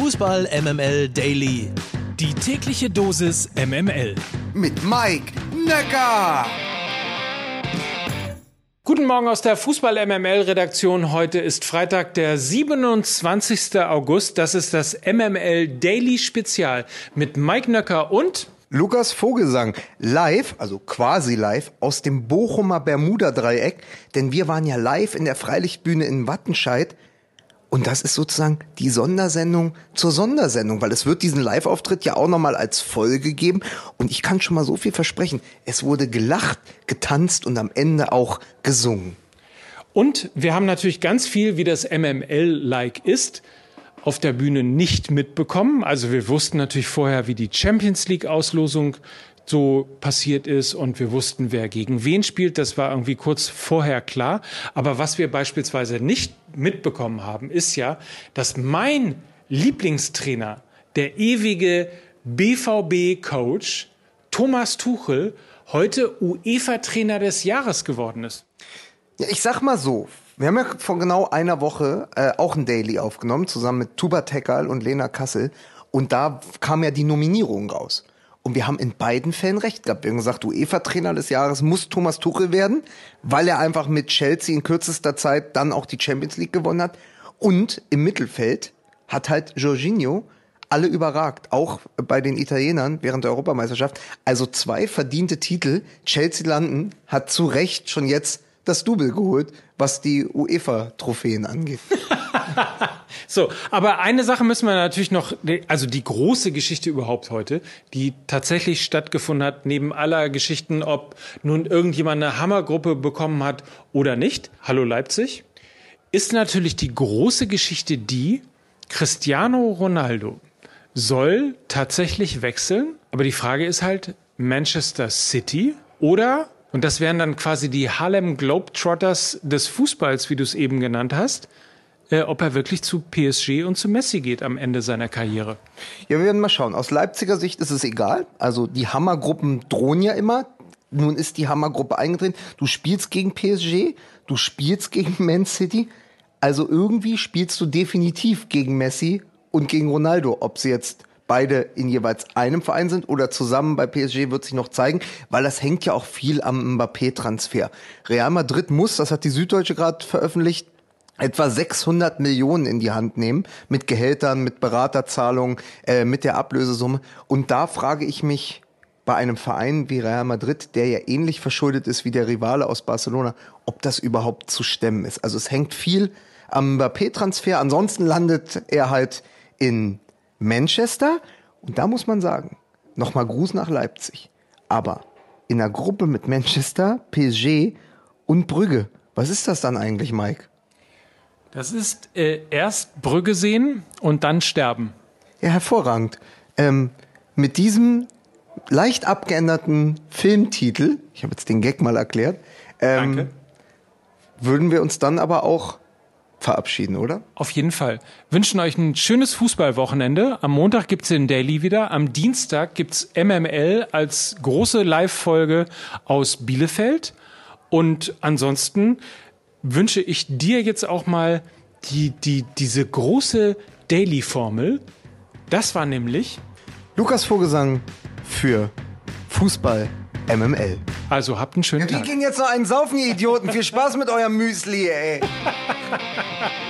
Fußball MML Daily. Die tägliche Dosis MML. Mit Mike Necker. Guten Morgen aus der Fußball MML Redaktion. Heute ist Freitag, der 27. August. Das ist das MML Daily Spezial mit Mike Nöcker und Lukas Vogelsang live, also quasi live, aus dem Bochumer Bermuda-Dreieck, denn wir waren ja live in der Freilichtbühne in Wattenscheid. Und das ist sozusagen die Sondersendung zur Sondersendung, weil es wird diesen Live-Auftritt ja auch nochmal als Folge geben. Und ich kann schon mal so viel versprechen. Es wurde gelacht, getanzt und am Ende auch gesungen. Und wir haben natürlich ganz viel, wie das MML-like ist, auf der Bühne nicht mitbekommen. Also wir wussten natürlich vorher, wie die Champions League-Auslosung so passiert ist und wir wussten, wer gegen wen spielt. Das war irgendwie kurz vorher klar. Aber was wir beispielsweise nicht mitbekommen haben, ist ja, dass mein Lieblingstrainer, der ewige BVB-Coach Thomas Tuchel, heute UEFA-Trainer des Jahres geworden ist. Ja, ich sag mal so, wir haben ja vor genau einer Woche äh, auch ein Daily aufgenommen, zusammen mit Tuba Tekal und Lena Kassel. Und da kam ja die Nominierung raus. Und wir haben in beiden Fällen recht gehabt. Wir haben gesagt, UEFA-Trainer des Jahres muss Thomas Tuchel werden, weil er einfach mit Chelsea in kürzester Zeit dann auch die Champions League gewonnen hat. Und im Mittelfeld hat halt Jorginho alle überragt, auch bei den Italienern während der Europameisterschaft. Also zwei verdiente Titel. Chelsea landen hat zu Recht schon jetzt das Double geholt, was die UEFA-Trophäen angeht. so, aber eine Sache müssen wir natürlich noch, also die große Geschichte überhaupt heute, die tatsächlich stattgefunden hat, neben aller Geschichten, ob nun irgendjemand eine Hammergruppe bekommen hat oder nicht, Hallo Leipzig, ist natürlich die große Geschichte die, Cristiano Ronaldo soll tatsächlich wechseln, aber die Frage ist halt Manchester City oder und das wären dann quasi die Harlem Globetrotters des Fußballs, wie du es eben genannt hast. Äh, ob er wirklich zu PSG und zu Messi geht am Ende seiner Karriere. Ja, wir werden mal schauen. Aus Leipziger Sicht ist es egal. Also die Hammergruppen drohen ja immer. Nun ist die Hammergruppe eingetreten. Du spielst gegen PSG, du spielst gegen Man City. Also irgendwie spielst du definitiv gegen Messi und gegen Ronaldo. Ob sie jetzt beide in jeweils einem Verein sind oder zusammen bei PSG wird sich noch zeigen, weil das hängt ja auch viel am Mbappé-Transfer. Real Madrid muss, das hat die Süddeutsche gerade veröffentlicht, etwa 600 Millionen in die Hand nehmen mit Gehältern, mit Beraterzahlungen, äh, mit der Ablösesumme. Und da frage ich mich bei einem Verein wie Real Madrid, der ja ähnlich verschuldet ist wie der Rivale aus Barcelona, ob das überhaupt zu stemmen ist. Also es hängt viel am Mbappé-Transfer. Ansonsten landet er halt in Manchester. Und da muss man sagen, nochmal Gruß nach Leipzig. Aber in einer Gruppe mit Manchester, PSG und Brügge. Was ist das dann eigentlich, Mike? Das ist äh, erst Brügge sehen und dann sterben. Ja, hervorragend. Ähm, mit diesem leicht abgeänderten Filmtitel, ich habe jetzt den Gag mal erklärt, ähm, Danke. würden wir uns dann aber auch verabschieden, oder? Auf jeden Fall. Wünschen euch ein schönes Fußballwochenende. Am Montag gibt's den Daily wieder. Am Dienstag gibt's MML als große Live-Folge aus Bielefeld. Und ansonsten wünsche ich dir jetzt auch mal die, die, diese große Daily-Formel. Das war nämlich Lukas Vogelsang für Fußball MML. Also habt einen schönen ja, Tag. Wir gehen jetzt noch einen saufen, ihr Idioten. Viel Spaß mit eurem Müsli, ey.